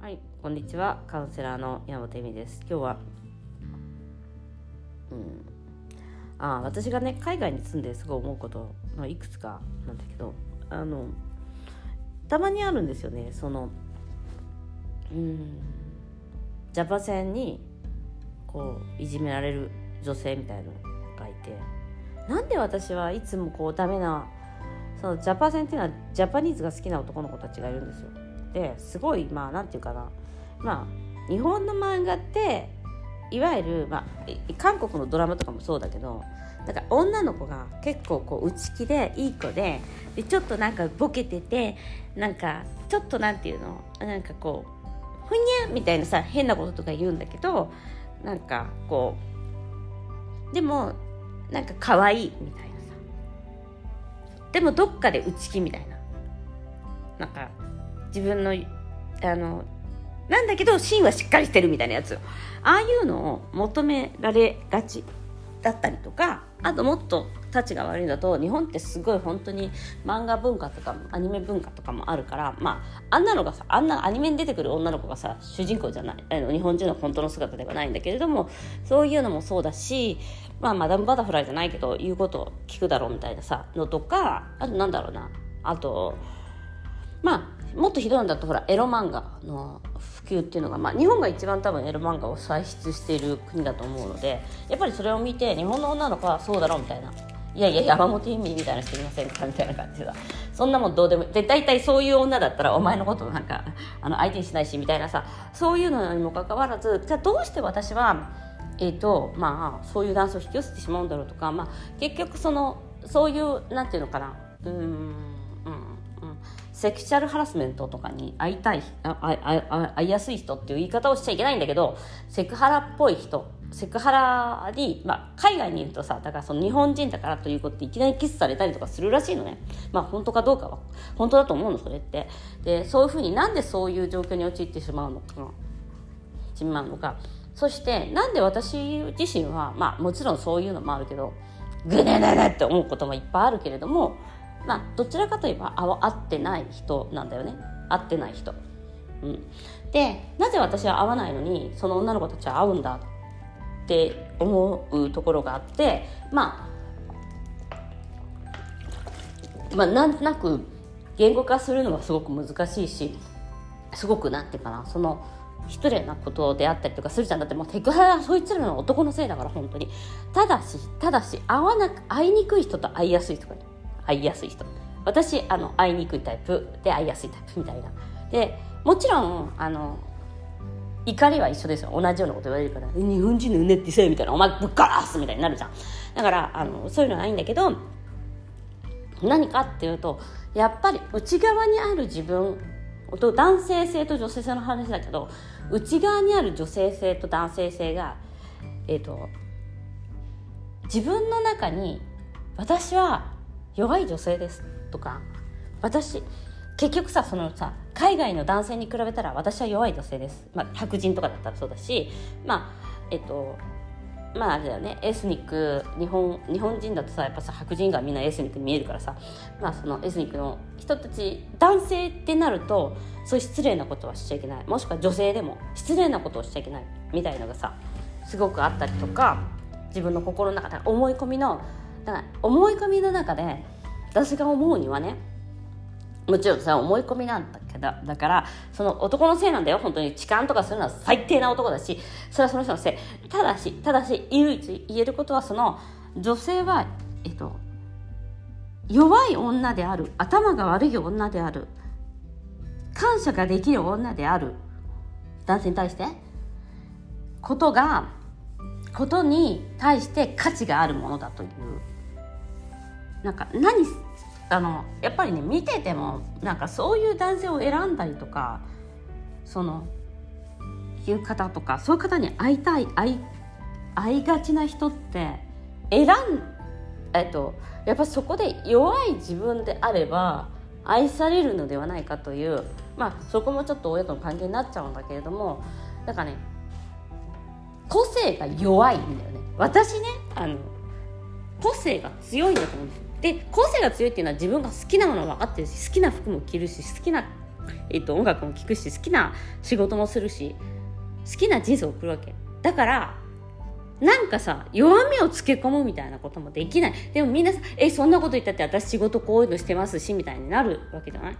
はいこんにちは。カウンセラーの山本恵美です。今日はうんあ私がね海外に住んですごい思うことのいくつかなんだけどあのたまにあるんですよね。そのうんジャパ戦にこういじめられる女性みたいなのがいて。なんで私はいつもこうダメなそのジャパ戦っていうのはジャパニーズが好きな男の子たちがいるんですよ。ですごいまあなんていうかなまあ日本の漫画っていわゆる、まあ、韓国のドラマとかもそうだけどだから女の子が結構こう内気でいい子ででちょっとなんかボケててなんかちょっとなんていうのなんかこうふにゃみたいなさ変なこととか言うんだけどなんかこうでもなんか可愛いみたいな。でもどっかで内気みたいな。なんか自分のあのなんだけど芯はしっかりしてるみたいなやつ。ああいうのを求められがちだったりとかあともっとたちが悪いんだと日本ってすごい本当に漫画文化とかアニメ文化とかもあるからまああんなのがさあんなアニメに出てくる女の子がさ主人公じゃない。あの日本人の本当の姿ではないんだけれどもそういうのもそうだしまあマダムバタフライじゃないけど言うことを聞くだろうみたいなさのとかあとなんだろうな。あとまあもっとひどいんだとほらエロ漫画の普及っていうのが、まあ、日本が一番多分エロ漫画を歳出している国だと思うのでやっぱりそれを見て日本の女の子はそうだろうみたいな。いやいや山本由美みたいな人いませんかみたいな感じだ。そんなもんどうでもで大体そういう女だったらお前のことなんかあの相手にしないしみたいなさ。そういうのにもかかわらずじゃあどうして私はえーとまあ、そういうダンスを引き寄せてしまうんだろうとか、まあ、結局そのそういうなんていうのかな。うんうん。セクシャルハラスメントとかに会いたいああ会いやすい人っていう言い方をしちゃいけないんだけどセクハラっぽい人セクハラに、まあ、海外にいるとさだからその日本人だからということでいきなりキスされたりとかするらしいのね。まあ本当かどうかは本当だと思うのそれって。でそういうふうになんでそういう状況に陥ってしまうのかしまうのか。そしてなんで私自身はまあもちろんそういうのもあるけどグネネネって思うこともいっぱいあるけれどもまあどちらかといえば会ってない人なんだよね。会ってない人。うん、でなぜ私は会わないのにその女の子たちは会うんだって思うところがあってまあまあなんとなく言語化するのはすごく難しいしすごくなんていうかなその失礼なことであったりとかするじゃん。だってもうセクハラはそいつらの男のせいだから本当に。ただしただし会わなく会いにくい人と会いやすい人が会いやすい人。私あの会いにくいタイプで会いやすいタイプみたいな。でもちろんあの怒りは一緒ですよ。同じようなこと言われるから「日本人のうねってせえみたいな「お前ぶっからす!」みたいになるじゃん。だからあのそういうのはないんだけど何かっていうとやっぱり内側にある自分と男性性と女性性の話だけど内側にある女性性と男性性がえっ、ー、と自分の中に私は弱い女性ですとか私結局さそのさ海外の男性に比べたら私は弱い女性です、まあ、白人とかだったらそうだしまあえっとまああれだよね。エスニック日本日本人だとさやっぱさ白人がみんなエスニックに見えるからさまあそのエスニックの人たち男性ってなるとそういう失礼なことはしちゃいけない。もしくは女性でも失礼なことをしちゃいけないみたいのがさすごくあったりとか自分の心の中で思い込みのだから思い込みの中で私が思うにはねもちろんさ思い込みなんだけどだからその男のせいなんだよ。本当に痴漢とかするのは最低な男だしそれはその人のせい。ただしただし唯一言えることはその女性はえっと弱い女である頭が悪い女である感謝ができる女である男性に対してことがことに対して価値があるものだという。なんか何あのやっぱりね見ててもなんかそういう男性を選んだりとかそのいう方とかそういう方に会いたい会い会いがちな人って選んえっとやっぱそこで弱い自分であれば愛されるのではないかというまあそこもちょっと親との関係になっちゃうんだけれどもだかね個性が弱いんだよね。私ねあの個性が強いんだと思うんですよ。で個性が強いっていうのは自分が好きなもの分かってるし好きな服も着るし好きな、えっと、音楽も聴くし好きな仕事もするし好きな人生を送るわけ。だからなんかさ弱みをつけ込むみたいなこともできない。でもみんなさ「えそんなこと言ったって私仕事こういうのしてますし」みたいになるわけじゃない？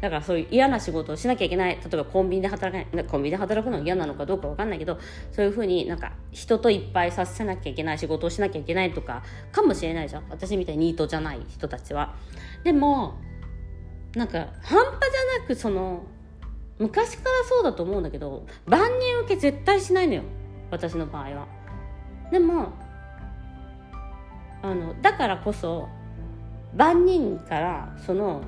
だからそういう嫌な仕事をしなきゃいけない例えばコンビニで働かないコンビニで働くのが嫌なのかどうか分かんないけどそういうふうになんか人といっぱいさせなきゃいけない仕事をしなきゃいけないとかかもしれないじゃん。私みたいにニートじゃない人たちは。でもなんか半端じゃなくその昔からそうだと思うんだけど万人受け絶対しないのよ。私の場合は。でもあのだからこそ万人からその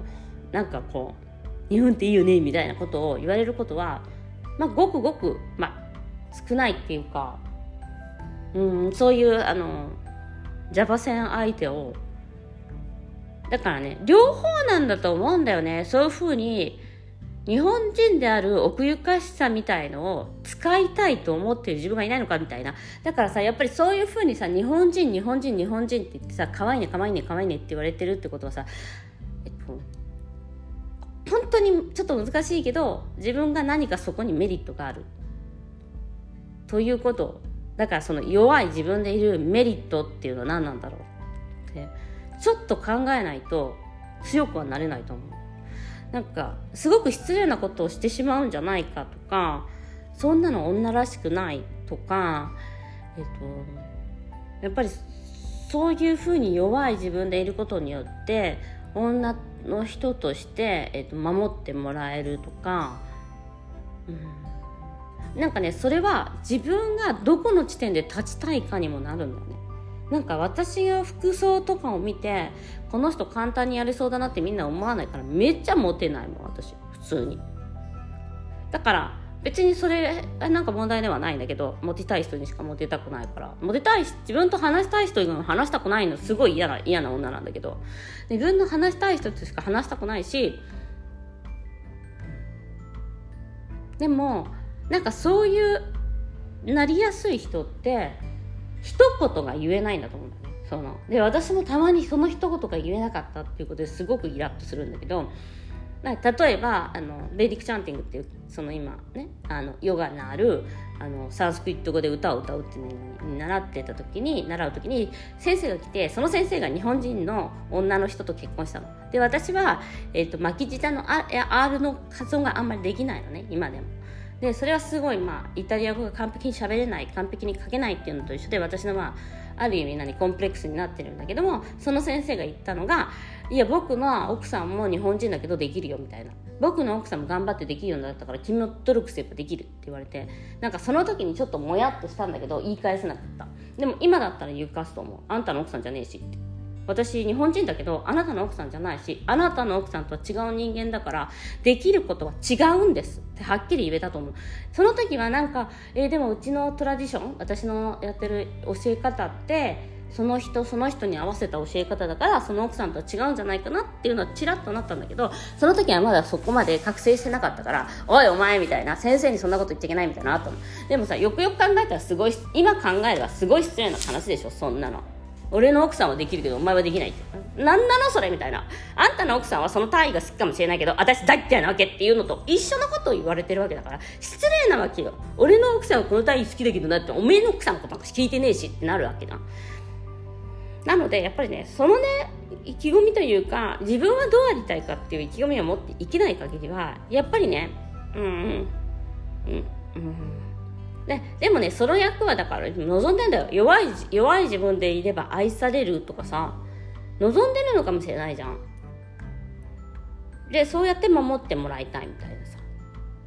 なんかこう日本っていいよねみたいなことを言われることはまあごくごくまあ少ないっていうかうんそういうあのジャパ戦相手をだからね両方なんだと思うんだよね。そういうふうに日本人である奥ゆかしさみたいのを使いたいと思ってる自分がいないのかみたいな。だからさやっぱりそういうふうにさ日本人日本人日本人って言ってさ可愛いね可愛いね可愛いねって言われてるってことはさ、本当にちょっと難しいけど自分が何かそこにメリットがある。ということ。だからその弱い自分でいるメリットっていうのは何なんだろう。ってちょっと考えないと強くはなれないと思う。なんかすごく失礼なことをしてしまうんじゃないかとかそんなの女らしくないとか、えっと、やっぱりそういうふうに弱い自分でいることによって女っての人として、えっと、守ってもらえるとか、うん、なんかねそれは自分がどこの地点で立ちたいかにもなるんだよね。なんか私が服装とかを見てこの人簡単にやれそうだなってみんな思わないからめっちゃモテないもん私。普通に。だから別にそれなんか問題ではないんだけどモテたい人にしかモテたくないから。モテたいし自分と話したい人以外話したくないのすごい嫌な嫌な女なんだけど。自分の話したい人としか話したくないしでもなんかそういうなりやすい人って一言が言えないんだと思うんだよね。そので私もたまにその一言が言えなかったっていうことですごくイラッとするんだけど例えばあのベイディック・チャンティングっていうその今ねあのヨガのあるあのサンスクリット語で歌を歌うっていうのに習ってた時に習う時に先生が来てその先生が日本人の女の人と結婚したの。で私は、えーと、巻き舌の R の発音があんまりできないのね今でも。でそれはすごいまあイタリア語が完璧に喋れない完璧に書けないっていうのと一緒で私のまあある意味何コンプレックスになってるんだけどもその先生が言ったのがいや僕の奥さんも日本人だけどできるよみたいな。僕の奥さんも頑張ってできるようになったから君も努力すればできるって言われてなんかその時にちょっともやっとしたんだけど言い返せなかった。でも今だったら言うかすと思う。あんたの奥さんじゃねえしって。私日本人だけどあなたの奥さんじゃないしあなたの奥さんとは違う人間だからできることは違うんですってはっきり言えたと思う。その時はなんか、えー、でもうちのトラディション私のやってる教え方ってその人その人に合わせた教え方だからその奥さんとは違うんじゃないかなっていうのはちらっとなったんだけどその時はまだそこまで覚醒してなかったからおいお前みたいな先生にそんなこと言っちゃいけないみたいなとでもさよくよく考えたらすごい今考えればすごい失礼な話でしょそんなの。俺の奥さんはできるけどお前はできないって。何なのそれみたいな。あんたの奥さんはその単位が好きかもしれないけど私大嫌いなわけっていうのと一緒のことを言われてるわけだから失礼なわけよ。俺の奥さんはこの単位好きだけどなっておめえの奥さんのことなんか聞いてねえしってなるわけだなのでやっぱりねそのね意気込みというか自分はどうありたいかっていう意気込みを持って生きない限りはやっぱりねうんうんうんででもねその役はだから望んでんだよ。弱い弱い自分でいれば愛されるとかさ望んでるのかもしれないじゃん。でそうやって守ってもらいたいみたいなさ。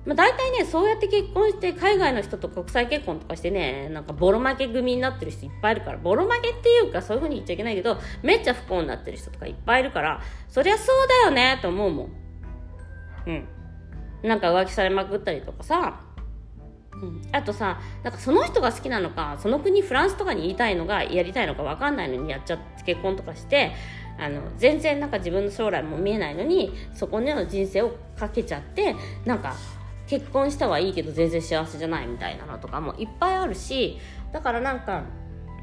まあ、大体ねそうやって結婚して海外の人と国際結婚とかしてねなんかボロ負け組になってる人いっぱいいるからボロ負けっていうかそういう風に言っちゃいけないけどめっちゃ不幸になってる人とかいっぱいいるからそりゃそうだよねと思うもん。うん。なんか浮気されまくったりとかさ。うん、あとさなんかその人が好きなのかその国フランスとかに言いたいのがやりたいのか分かんないのにやっちゃって結婚とかしてあの全然なんか自分の将来も見えないのにそこでの人生をかけちゃってなんか結婚したはいいけど全然幸せじゃないみたいなのとかもいっぱいあるしだからなんか、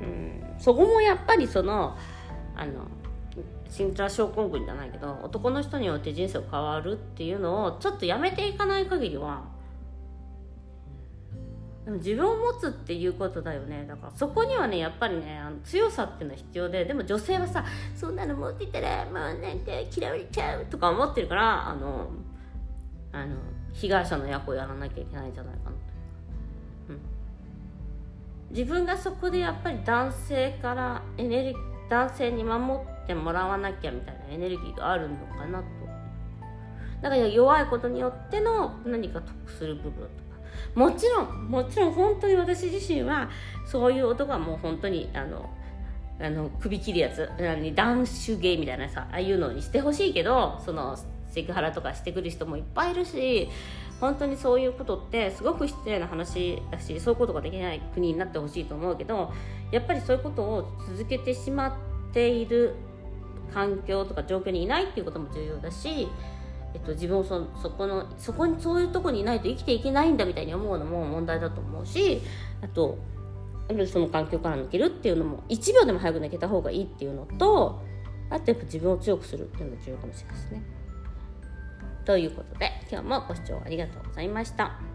うん、そこもやっぱりそのあのシンラ症候群じゃないけど男の人によって人生変わるっていうのをちょっとやめていかない限りはでも自分を持つっていうことだよね。だからそこにはねやっぱりねあの強さっていうのは必要ででも女性はさそんなの持ってたらもうなんか嫌われちゃうとか思ってるからあのあの被害者の役をやらなきゃいけないんじゃないかなと、うん、自分がそこでやっぱり男性からエネルギー男性に守ってもらわなきゃみたいなエネルギーがあるのかなと。だから弱いことによっての何か得する部分とか。もちろんもちろん本当に私自身はそういう音がもう本当にあのあの首切るやつ男子芸みたいなさああいうのにしてほしいけどそのセクハラとかしてくる人もいっぱいいるし本当にそういうことってすごく失礼な話だしそういうことができない国になってほしいと思うけどやっぱりそういうことを続けてしまっている環境とか状況にいないっていうことも重要だしえっと、自分をそそこのそこにそういうとこにいないと生きていけないんだみたいに思うのも問題だと思うしあとその環境から抜けるっていうのも1秒でも早く抜けた方がいいっていうのとあとやっぱ自分を強くするっていうのも重要かもしれないですね。ということで今日もご視聴ありがとうございました。